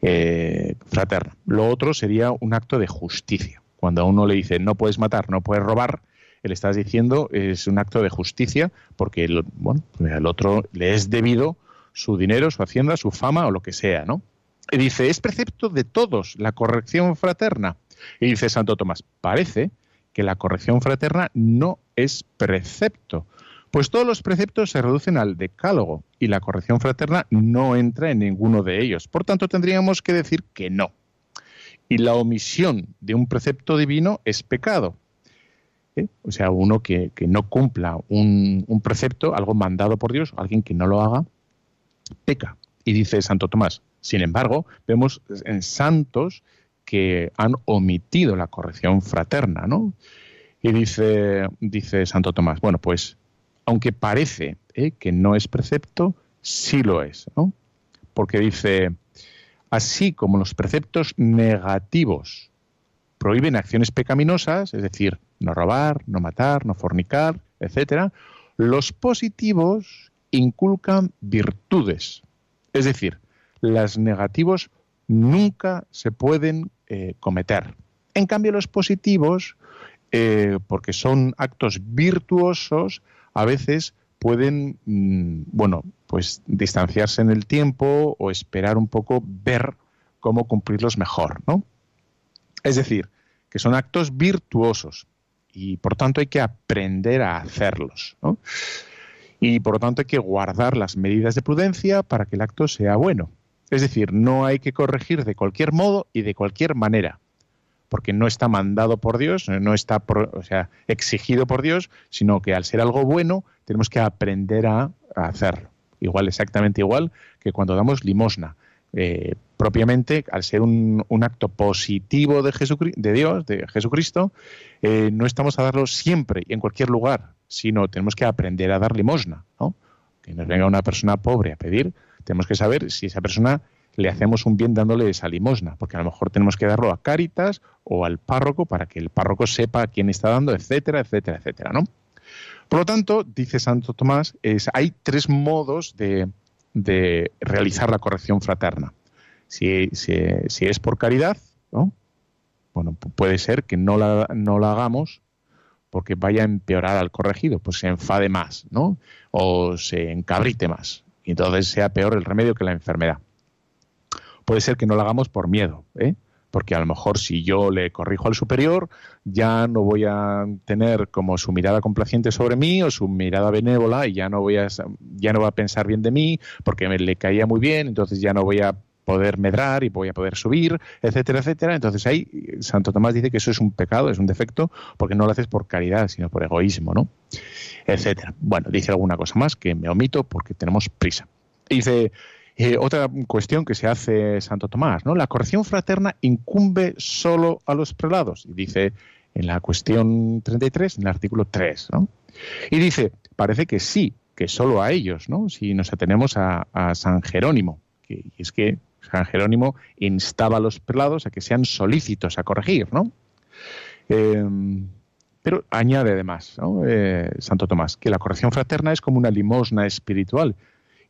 eh, fraterna. Lo otro sería un acto de justicia. Cuando a uno le dice no puedes matar, no puedes robar, le estás diciendo es un acto de justicia porque el, bueno, al otro le es debido su dinero, su hacienda, su fama o lo que sea, ¿no? Y dice, es precepto de todos la corrección fraterna. Y dice Santo Tomás, parece que la corrección fraterna no es precepto, pues todos los preceptos se reducen al decálogo y la corrección fraterna no entra en ninguno de ellos. Por tanto, tendríamos que decir que no. Y la omisión de un precepto divino es pecado. ¿Eh? O sea, uno que, que no cumpla un, un, precepto, algo mandado por Dios, alguien que no lo haga, peca. Y dice Santo Tomás, sin embargo, vemos en santos que han omitido la corrección fraterna, ¿no? Y dice, dice Santo Tomás, bueno, pues aunque parece ¿eh? que no es precepto, sí lo es, ¿no? Porque dice, así como los preceptos negativos prohíben acciones pecaminosas, es decir, no robar, no matar, no fornicar, etcétera, los positivos inculcan virtudes. Es decir, las negativos nunca se pueden eh, cometer. En cambio, los positivos, eh, porque son actos virtuosos, a veces pueden, mmm, bueno, pues distanciarse en el tiempo o esperar un poco ver cómo cumplirlos mejor, ¿no? Es decir, que son actos virtuosos y por tanto hay que aprender a hacerlos, ¿no? Y por lo tanto hay que guardar las medidas de prudencia para que el acto sea bueno. Es decir, no hay que corregir de cualquier modo y de cualquier manera, porque no está mandado por Dios, no está por, o sea, exigido por Dios, sino que al ser algo bueno tenemos que aprender a, hacerlo. Igual, exactamente igual que cuando damos limosna. Eh, propiamente, al ser un, un acto positivo de, Jesucristo, de Dios, de Jesucristo, eh, no estamos a darlo siempre y en cualquier lugar, sino tenemos que aprender a dar limosna. ¿no? Que nos venga una persona pobre a pedir, tenemos que saber si esa persona le hacemos un bien dándole esa limosna, porque a lo mejor tenemos que darlo a Cáritas o al párroco para que el párroco sepa a quién está dando, etcétera, etcétera, etcétera, ¿no? Por lo tanto, dice Santo Tomás, hay tres modos de, realizar la corrección fraterna. Si, es por caridad, ¿no? bueno, puede ser que no la, no la hagamos porque vaya a empeorar al corregido, pues se enfade más, ¿no? O se encabrite más. Entonces sea peor el remedio que la enfermedad. Puede ser que no lo hagamos por miedo, ¿eh? porque a lo mejor si yo le corrijo al superior, ya no voy a tener como su mirada complaciente sobre mí o su mirada benévola y ya no voy a ya no va a pensar bien de mí porque me le caía muy bien, entonces ya no voy a poder medrar y voy a poder subir, etcétera, etcétera. Entonces ahí Santo Tomás dice que eso es un pecado, es un defecto, porque no lo haces por caridad, sino por egoísmo, ¿no? Etcétera. Bueno, dice alguna cosa más que me omito porque tenemos prisa. Dice, eh, otra cuestión que se hace Santo Tomás, ¿no? La corrección fraterna incumbe solo a los prelados. Y dice en la cuestión 33, en el artículo 3, ¿no? Y dice, parece que sí, que solo a ellos, ¿no? Si nos atenemos a, San Jerónimo, que es que San Jerónimo instaba a los prelados a que sean solícitos a corregir, ¿no? Em, pero añade además, ¿no? Eh, Santo Tomás, que la corrección fraterna es como una limosna espiritual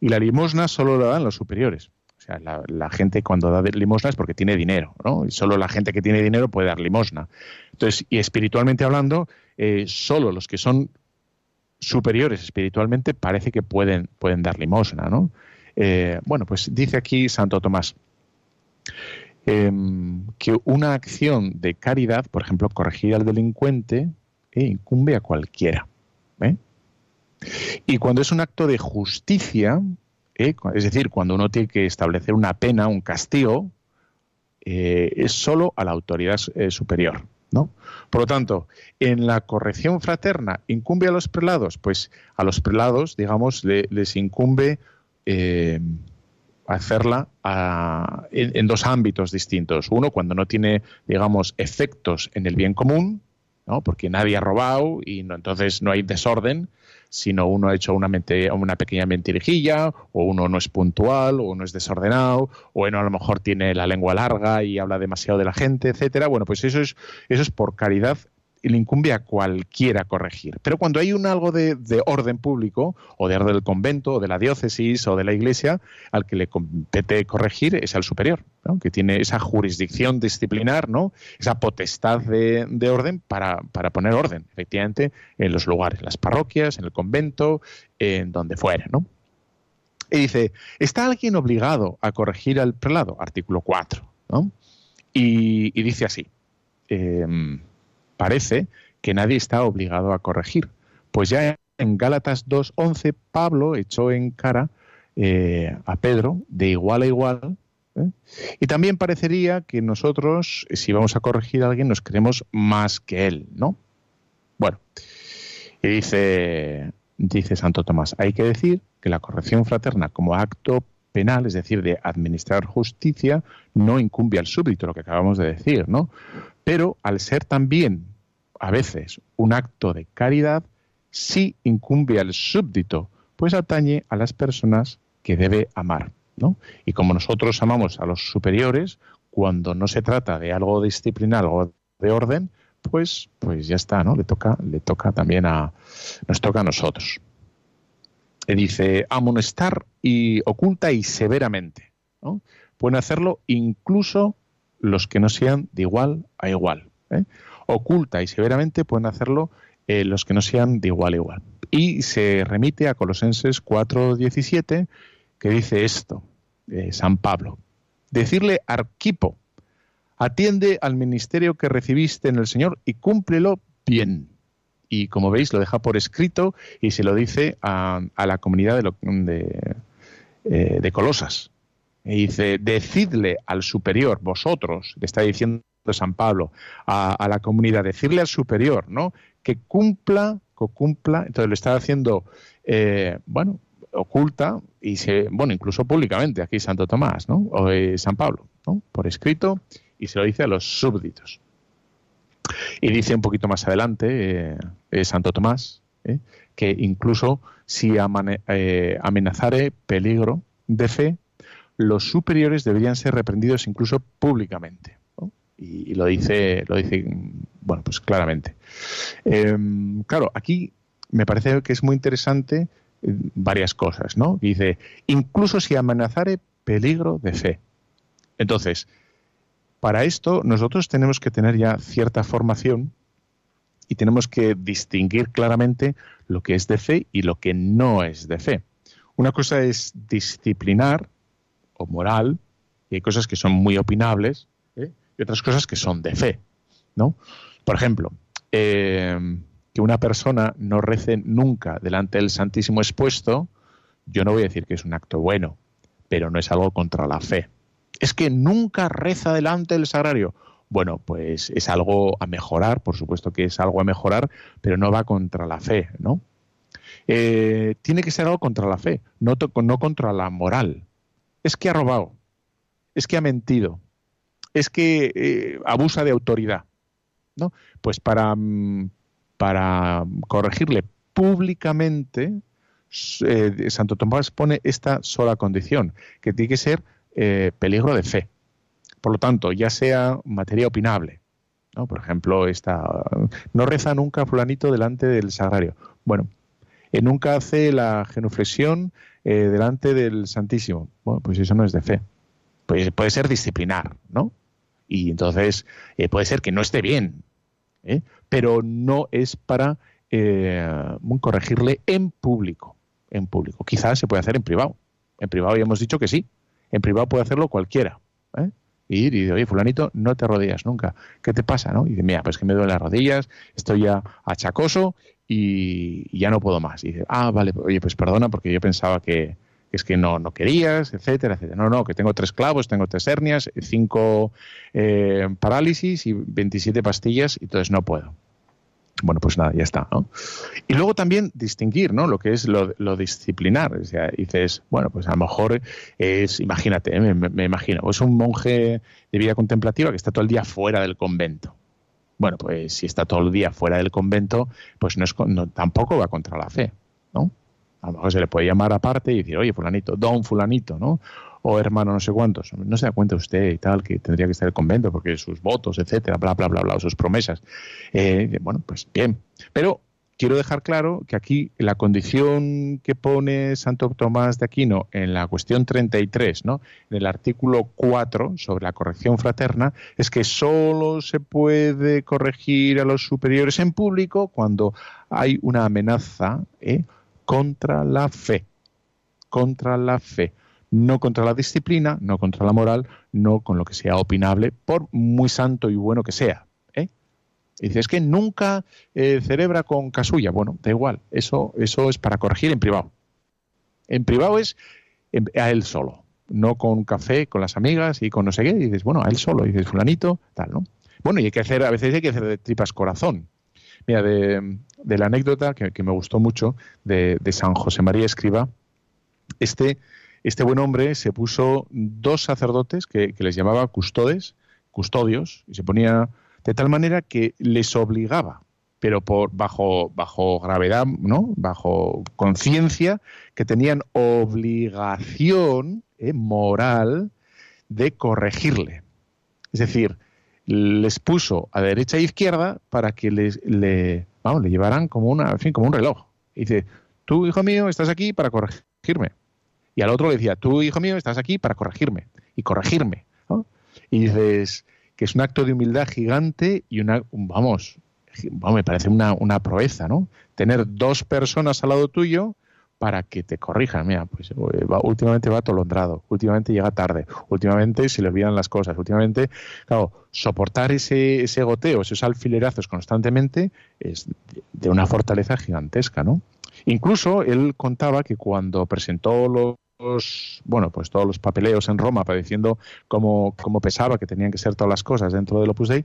y la limosna solo la dan los superiores. O sea, la, gente cuando da limosna es porque tiene dinero, ¿no? Y solo la gente que tiene dinero puede dar limosna. Entonces, y espiritualmente hablando, eh, solo los que son superiores espiritualmente parece que pueden, pueden dar limosna, ¿no? Eh, bueno, pues dice aquí Santo Tomás em, que una acción de caridad, por ejemplo, corregir al delincuente, eh, incumbe a cualquiera. ¿eh? Y cuando es un acto de justicia, es decir, cuando uno tiene que establecer una pena, un castigo, es solo a la autoridad superior. ¿no? Por lo tanto, en la corrección fraterna, ¿incumbe a los prelados? Pues a los prelados, digamos, les incumbe hacerla en, dos ámbitos distintos. Uno, cuando no tiene, digamos, efectos en el bien común, ¿no? porque nadie ha robado y no, entonces no hay desorden, sino uno ha hecho una, una pequeña mentirijilla, o uno no es puntual, o uno es desordenado, o uno a lo mejor tiene la lengua larga y habla demasiado de la gente, etcétera. Bueno, pues eso es, eso es por caridad le incumbe a cualquiera corregir. Pero cuando hay un algo de, orden público, o de orden del convento, o de la diócesis, o de la iglesia, al que le compete corregir es al superior, que tiene esa jurisdicción disciplinar, ¿no? esa potestad de, orden para, para, poner orden, efectivamente, en los lugares, en las parroquias, en el convento, en donde fuera. ¿no? Y dice, ¿está alguien obligado a corregir al prelado? Artículo 4. ¿no? Y, dice así. Em, parece que nadie está obligado a corregir. Pues ya en Gálatas 2.11 Pablo echó en cara eh, a Pedro de igual a igual. ¿eh? Y también parecería que nosotros, si vamos a corregir a alguien, nos creemos más que él, ¿no? Bueno, y dice, dice Santo Tomás, hay que decir que la corrección fraterna como acto penal, es decir, de administrar justicia, no incumbe al súbdito, lo que acabamos de decir, ¿no? Pero al ser también a veces un acto de caridad, sí incumbe al súbdito, pues atañe a las personas que debe amar. ¿no? Y como nosotros amamos a los superiores, cuando no se trata de algo disciplinar, algo de orden, pues, pues ya está, ¿no? Le toca, le toca también a, nos toca a nosotros. Dice, amonestar y oculta y severamente. Pueden hacerlo incluso los que no sean de igual a igual. ¿eh? Oculta y severamente pueden hacerlo eh, los que no sean de igual a igual. Y se remite a Colosenses 4.17, que dice esto, de San Pablo. Decirle Arquipo, atiende al ministerio que recibiste en el Señor y cúmplelo bien. Y como veis, lo deja por escrito y se lo dice a, la comunidad de, eh, de Colosas. Y dice, decidle al superior, vosotros, le está diciendo San Pablo a, la comunidad, decirle al superior, ¿no? Que cumpla, que cumpla, entonces lo está haciendo, eh, bueno, oculta y se, bueno, incluso públicamente, aquí Santo Tomás, ¿no? O eh, San Pablo, ¿no? Por escrito y se lo dice a los súbditos. Y dice un poquito más adelante eh, Santo Tomás que incluso si amenazare peligro de fe, los superiores deberían ser reprendidos incluso públicamente. Y, lo dice, lo dice, bueno, pues claramente. Em, claro, aquí me parece que es muy interesante eh, varias cosas, ¿no? Dice, incluso si amenazare peligro de fe. Entonces, para esto nosotros tenemos que tener ya cierta formación y tenemos que distinguir claramente lo que es de fe y lo que no es de fe. Una cosa es disciplinar o moral, y hay cosas que son muy opinables, ¿eh? y otras cosas que son de fe, ¿no? Por ejemplo, eh, que una persona no rece nunca delante del Santísimo expuesto, yo no voy a decir que es un acto bueno, pero no es algo contra la fe. Es que nunca reza delante del sagrario. Bueno, pues es algo a mejorar, por supuesto que es algo a mejorar, pero no va contra la fe, ¿no? Eh, tiene que ser algo contra la fe, no, contra la moral. Es que ha robado, es que ha mentido, es que eh, abusa de autoridad, ¿no? Pues para, para corregirle públicamente, eh, Santo Tomás pone esta sola condición, que tiene que ser eh, peligro de fe. Por lo tanto, ya sea materia opinable, ¿no? por ejemplo, esta, no reza nunca fulanito delante del sagrario. Bueno, eh, nunca hace la genuflexión delante del Santísimo. Bueno, pues eso no es de fe. Pues puede ser disciplinar, ¿no? Y entonces puede ser que no esté bien, pero no es para corregirle en público en público. Quizás se puede hacer en privado. En privado ya hemos dicho que sí. En privado puede hacerlo cualquiera. ¿eh? Ir y decir, oye, fulanito, no te rodillas nunca. ¿Qué te pasa? ¿no? Y dice, mira, pues que me duelen las rodillas, estoy ya achacoso y, ya no puedo más. Y dice, ah, vale, oye, pues perdona porque yo pensaba que, es que no, no querías, etcétera, etcétera. No, no, que tengo tres clavos, tengo tres hernias, cinco eh, parálisis y 27 pastillas y entonces no puedo. Bueno, pues nada, ya está. ¿no? Y luego también distinguir ¿no? lo que es lo, disciplinar. O sea, dices, bueno, pues a lo mejor es, imagínate, ¿eh? me, imagino, es un monje de vida contemplativa que está todo el día fuera del convento. Bueno, pues si está todo el día fuera del convento, pues no es, tampoco va contra la fe, ¿no? A lo mejor se le puede llamar aparte y decir, oye, fulanito, don fulanito, ¿no? O hermano no sé cuántos. No se da cuenta usted y tal que tendría que estar el convento porque sus votos, etcétera, bla, bla, bla, bla, sus promesas. Eh, bueno, pues bien. Pero quiero dejar claro que aquí la condición que pone Santo Tomás de Aquino en la cuestión 33, ¿no? en el artículo 4 sobre la corrección fraterna, es que solo se puede corregir a los superiores en público cuando hay una amenaza ¿eh? contra la fe. Contra la fe no contra la disciplina, no contra la moral, no con lo que sea opinable, por muy santo y bueno que sea. ¿eh? Y dice, es que nunca eh, cerebra con casulla. Bueno, da igual, eso, eso es para corregir en privado. En privado es a él solo, no con café, con las amigas y con no sé qué. Y dices, bueno, a él solo. Y dices, fulanito, tal, ¿no? Bueno, y hay que hacer, a veces hay que hacer de tripas corazón. Mira, de, la anécdota que, me gustó mucho de, de San José María Escriba, este este buen hombre se puso dos sacerdotes que, les llamaba custodes, custodios, y se ponía de tal manera que les obligaba, pero por bajo, bajo gravedad, ¿no? bajo conciencia, que tenían obligación eh, moral de corregirle. Es decir, les puso a derecha e izquierda para que les, le, vamos, le llevaran como, una, fin, como un reloj. Y dice, tú, hijo mío, estás aquí para corregirme y al otro le decía, tú, hijo mío, estás aquí para corregirme y corregirme. Y dices que es un acto de humildad gigante y una, vamos, me parece una, una proeza, ¿no? Tener dos personas al lado tuyo para que te corrijan. Mira, pues eh, últimamente va atolondrado, últimamente llega tarde, últimamente se le olvidan las cosas, últimamente, claro, soportar ese, ese goteo, esos alfilerazos constantemente es de una fortaleza gigantesca, ¿no? Incluso él contaba que cuando presentó los bueno, pues todos los papeleos en Roma, padeciendo cómo, cómo pesaba que tenían que ser todas las cosas dentro del Opus Dei.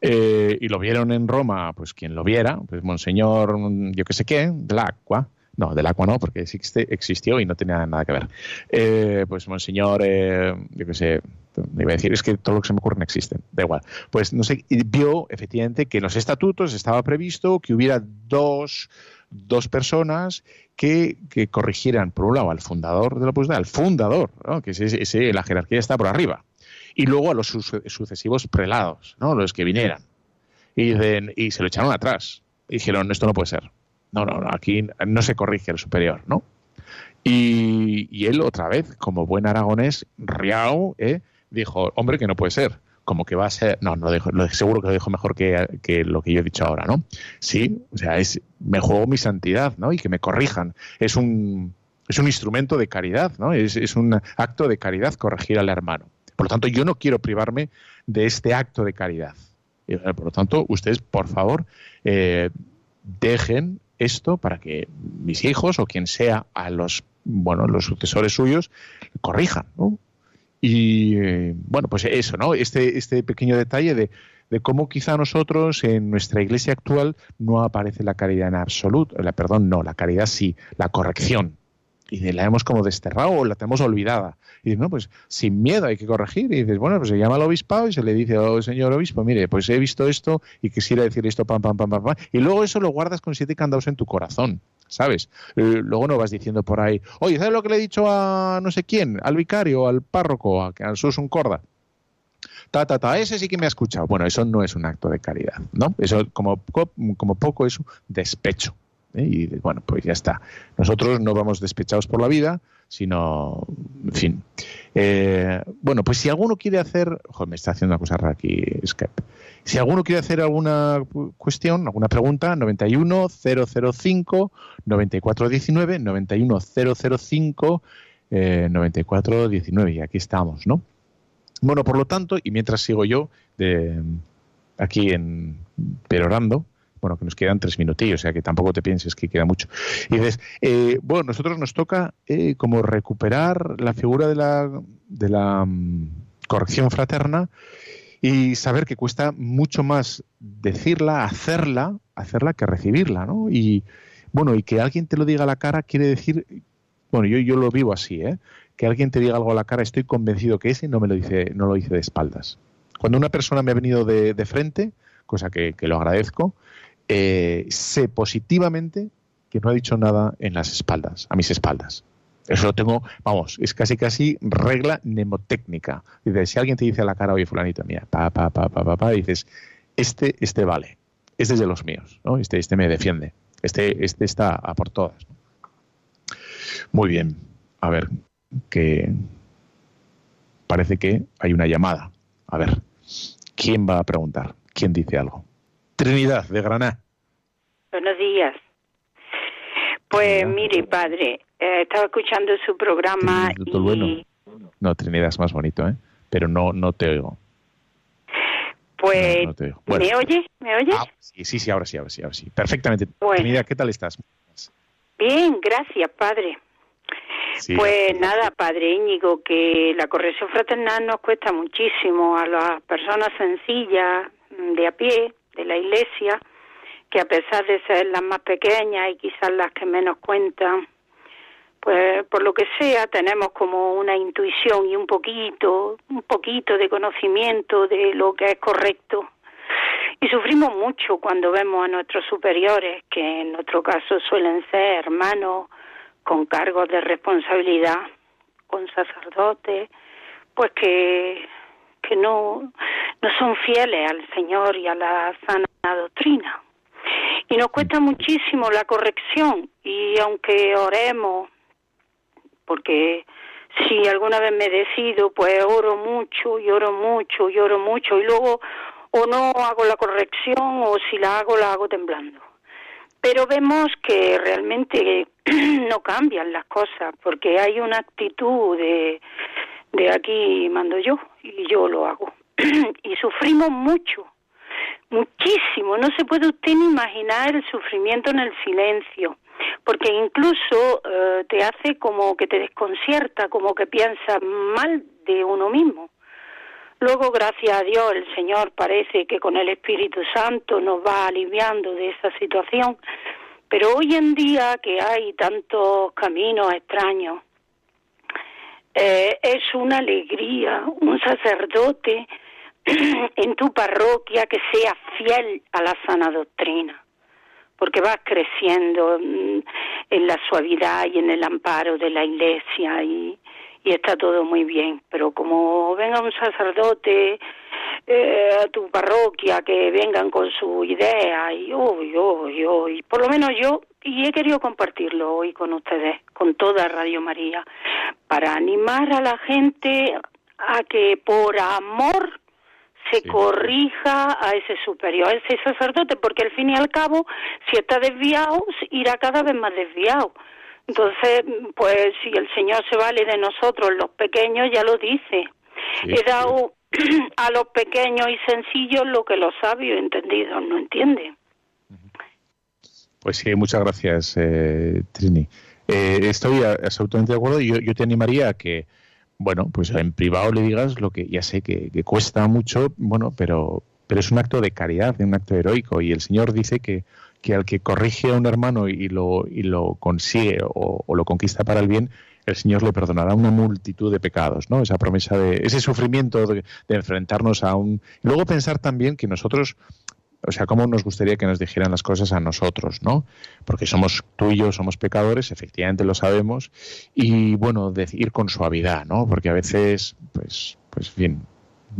Eh, y lo vieron en Roma, pues quien lo viera, pues Monseñor, yo qué sé qué, del Aqua, no, del Aqua no, porque existió y no tenía nada que ver. Eh, pues Monseñor, eh, yo qué sé, iba a decir, es que todo lo que se me ocurre no existe, da igual. Pues no sé, vio efectivamente que en los estatutos estaba previsto que hubiera dos dos personas que, corrigieran, por un lado, al fundador de la Opus al fundador, que es, la jerarquía está por arriba, y luego a los sucesivos prelados, ¿no? los que vinieran. Y, y se lo echaron atrás. Y dijeron, esto no puede ser. No, no, aquí no se corrige el superior, ¿no? Y, él otra vez, como buen aragonés, riao, ¿eh? dijo, hombre, que no puede ser como que va a ser, no, no dejo, seguro que lo dijo mejor que, lo que yo he dicho ahora, ¿no? Sí, o sea, es, me juego mi santidad, ¿no? Y que me corrijan. Es un, es un instrumento de caridad, ¿no? Es, es un acto de caridad corregir al hermano. Por lo tanto, yo no quiero privarme de este acto de caridad. Por lo tanto, ustedes, por favor, eh, dejen esto para que mis hijos o quien sea a los bueno los sucesores suyos corrijan, ¿no? Y eh, bueno, pues eso, ¿no? Este, este pequeño detalle de, de cómo quizá nosotros en nuestra iglesia actual no aparece la caridad en absoluto, la, perdón, no, la caridad sí, la corrección. Y la hemos como desterrado o la tenemos olvidada. Y dices, no, pues sin miedo hay que corregir. Y dices, bueno, pues se llama al obispado y se le dice, oh, señor obispo, mire, pues he visto esto y quisiera decir esto, pam, pam, pam, pam, pam. Y luego eso lo guardas con siete candados en tu corazón. ¿sabes? Eh, luego no vas diciendo por ahí, oye, ¿sabes lo que le he dicho a no sé quién, al vicario, al párroco, a, a Susun Corda? Ta, ta, ta, ese sí que me ha escuchado. Bueno, eso no es un acto de caridad, ¿no? Eso como, como poco es un despecho. ¿Eh? Y bueno, pues ya está. Nosotros no vamos despechados por la vida, sino, en fin. Eh, bueno, pues si alguno quiere hacer, joder, me está haciendo una cosa rara aquí Skype. Si alguno quiere hacer alguna cuestión, alguna pregunta, 91 005 9419, 91 005 9419, y aquí estamos, ¿no? Bueno, por lo tanto, y mientras sigo yo de, aquí en perorando, bueno, que nos quedan tres minutillos, o sea que tampoco te pienses que queda mucho. Y dices, eh, bueno, nosotros nos toca eh, como recuperar la figura de la, de la um, corrección fraterna y saber que cuesta mucho más decirla, hacerla, hacerla que recibirla, ¿no? Y bueno, y que alguien te lo diga a la cara quiere decir, bueno, yo, yo lo vivo así, ¿eh? Que alguien te diga algo a la cara, estoy convencido que ese no me lo dice, no lo dice de espaldas. Cuando una persona me ha venido de, de frente, cosa que, que lo agradezco, eh, sé positivamente que no ha dicho nada en las espaldas, a mis espaldas. Eso lo tengo, vamos, es casi casi regla mnemotécnica. Dice, si alguien te dice a la cara, oye, fulanito, mira, pa, pa, pa, pa, pa, pa, dices, este, este vale, este es de los míos, ¿no? Este, este me defiende, este, este está a por todas. Muy bien, a ver, que parece que hay una llamada. A ver, ¿quién va a preguntar? ¿Quién dice algo? Trinidad, de Granada.
Buenos días. Pues mire, padre, eh, estaba escuchando su programa y...
No, Trinidad es más bonito, ¿eh? Pero no, no te oigo.
Pues, ¿me oye? ¿Me oye?
Ah, sí, sí, sí, ahora sí, ahora sí, ahora sí. Perfectamente. Trinidad, ¿qué tal estás?
Bien, gracias, padre. pues nada, padre Íñigo, que la corrección fraternal nos cuesta muchísimo a las personas sencillas, de a pie, de la iglesia, que a pesar de ser las más pequeñas y quizás las que menos cuentan, pues por lo que sea tenemos como una intuición y un poquito, un poquito de conocimiento de lo que es correcto. Y sufrimos mucho cuando vemos a nuestros superiores, que en nuestro caso suelen ser hermanos con cargos de responsabilidad, con sacerdotes, pues que, que no, no son fieles al Señor y a la sana doctrina. Y nos cuesta muchísimo la corrección y aunque oremos, porque si alguna vez me decido, pues oro mucho y oro mucho y oro mucho y luego o no hago la corrección o si la hago la hago temblando. Pero vemos que realmente no cambian las cosas porque hay una actitud de, de aquí mando yo y yo lo hago. y sufrimos mucho muchísimo. No se puede usted ni imaginar el sufrimiento en el silencio, porque incluso eh, te hace como que te desconcierta, como que piensas mal de uno mismo. Luego, gracias a Dios, el Señor parece que con el Espíritu Santo nos va aliviando de esa situación, pero hoy en día que hay tantos caminos extraños, eh, es una alegría un sacerdote en tu parroquia que sea fiel a la sana doctrina, porque vas creciendo mm, en la suavidad y en el amparo de la iglesia y, y está todo muy bien. Pero como venga un sacerdote eh, a tu parroquia, que vengan con su idea y uy, uy, uy, por lo menos yo, y he querido compartirlo hoy con ustedes, con toda Radio María, para animar a la gente a que por amor se corrija a ese superior, a ese sacerdote, porque al fin y al cabo, si está desviado, irá cada vez más desviado. Entonces, pues si el Señor se vale de nosotros, los pequeños, ya lo dice. he dado a los pequeños y sencillos lo que los sabios entendidos no entienden.
Pues sí, muchas gracias, eh, Trini. Eh, estoy absolutamente de acuerdo y yo, te animaría a que, bueno, pues en privado le digas lo que ya sé que, cuesta mucho, bueno, pero, pero es un acto de caridad, un acto heroico y el Señor dice que, que al que corrige a un hermano y lo, y lo consigue o, lo conquista para el bien, el Señor le perdonará una multitud de pecados, ¿no? Esa promesa de ese sufrimiento de, de enfrentarnos a un... Luego pensar también que nosotros o sea, cómo nos gustaría que nos dijeran las cosas a nosotros, ¿no? Porque somos tú y yo, somos pecadores, efectivamente lo sabemos, y bueno, decir con suavidad, ¿no? Porque a veces, pues, pues bien,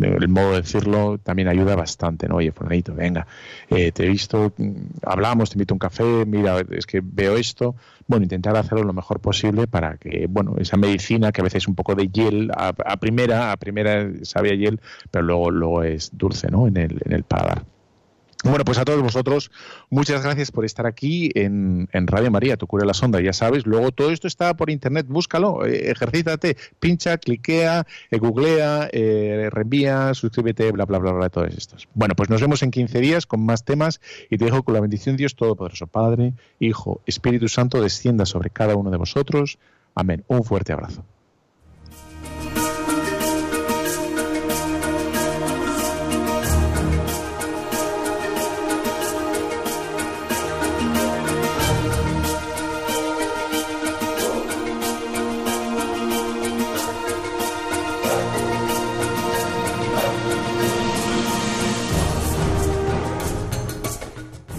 el modo de decirlo también ayuda bastante, ¿no? Oye, fulanito, venga, eh, te he visto, mm, hablamos, te invito a un café, mira, es que veo esto. Bueno, intentar hacerlo lo mejor posible para que, bueno, esa medicina que a veces es un poco de hiel, a, primera, a primera sabe a hiel, pero luego, luego es dulce, ¿no? En el, en el paladar. Bueno, pues a todos vosotros, muchas gracias por estar aquí en, Radio María, tu cura la sonda, ya sabes. Luego todo esto está por internet, búscalo, eh, ejercítate, pincha, cliquea, eh, googlea, eh, reenvía, suscríbete, bla, bla, bla, bla, todos estos. Bueno, pues nos vemos en 15 días con más temas y te dejo con la bendición de Dios Todopoderoso, Padre, Hijo, Espíritu Santo, descienda sobre cada uno de vosotros. Amén. Un fuerte abrazo.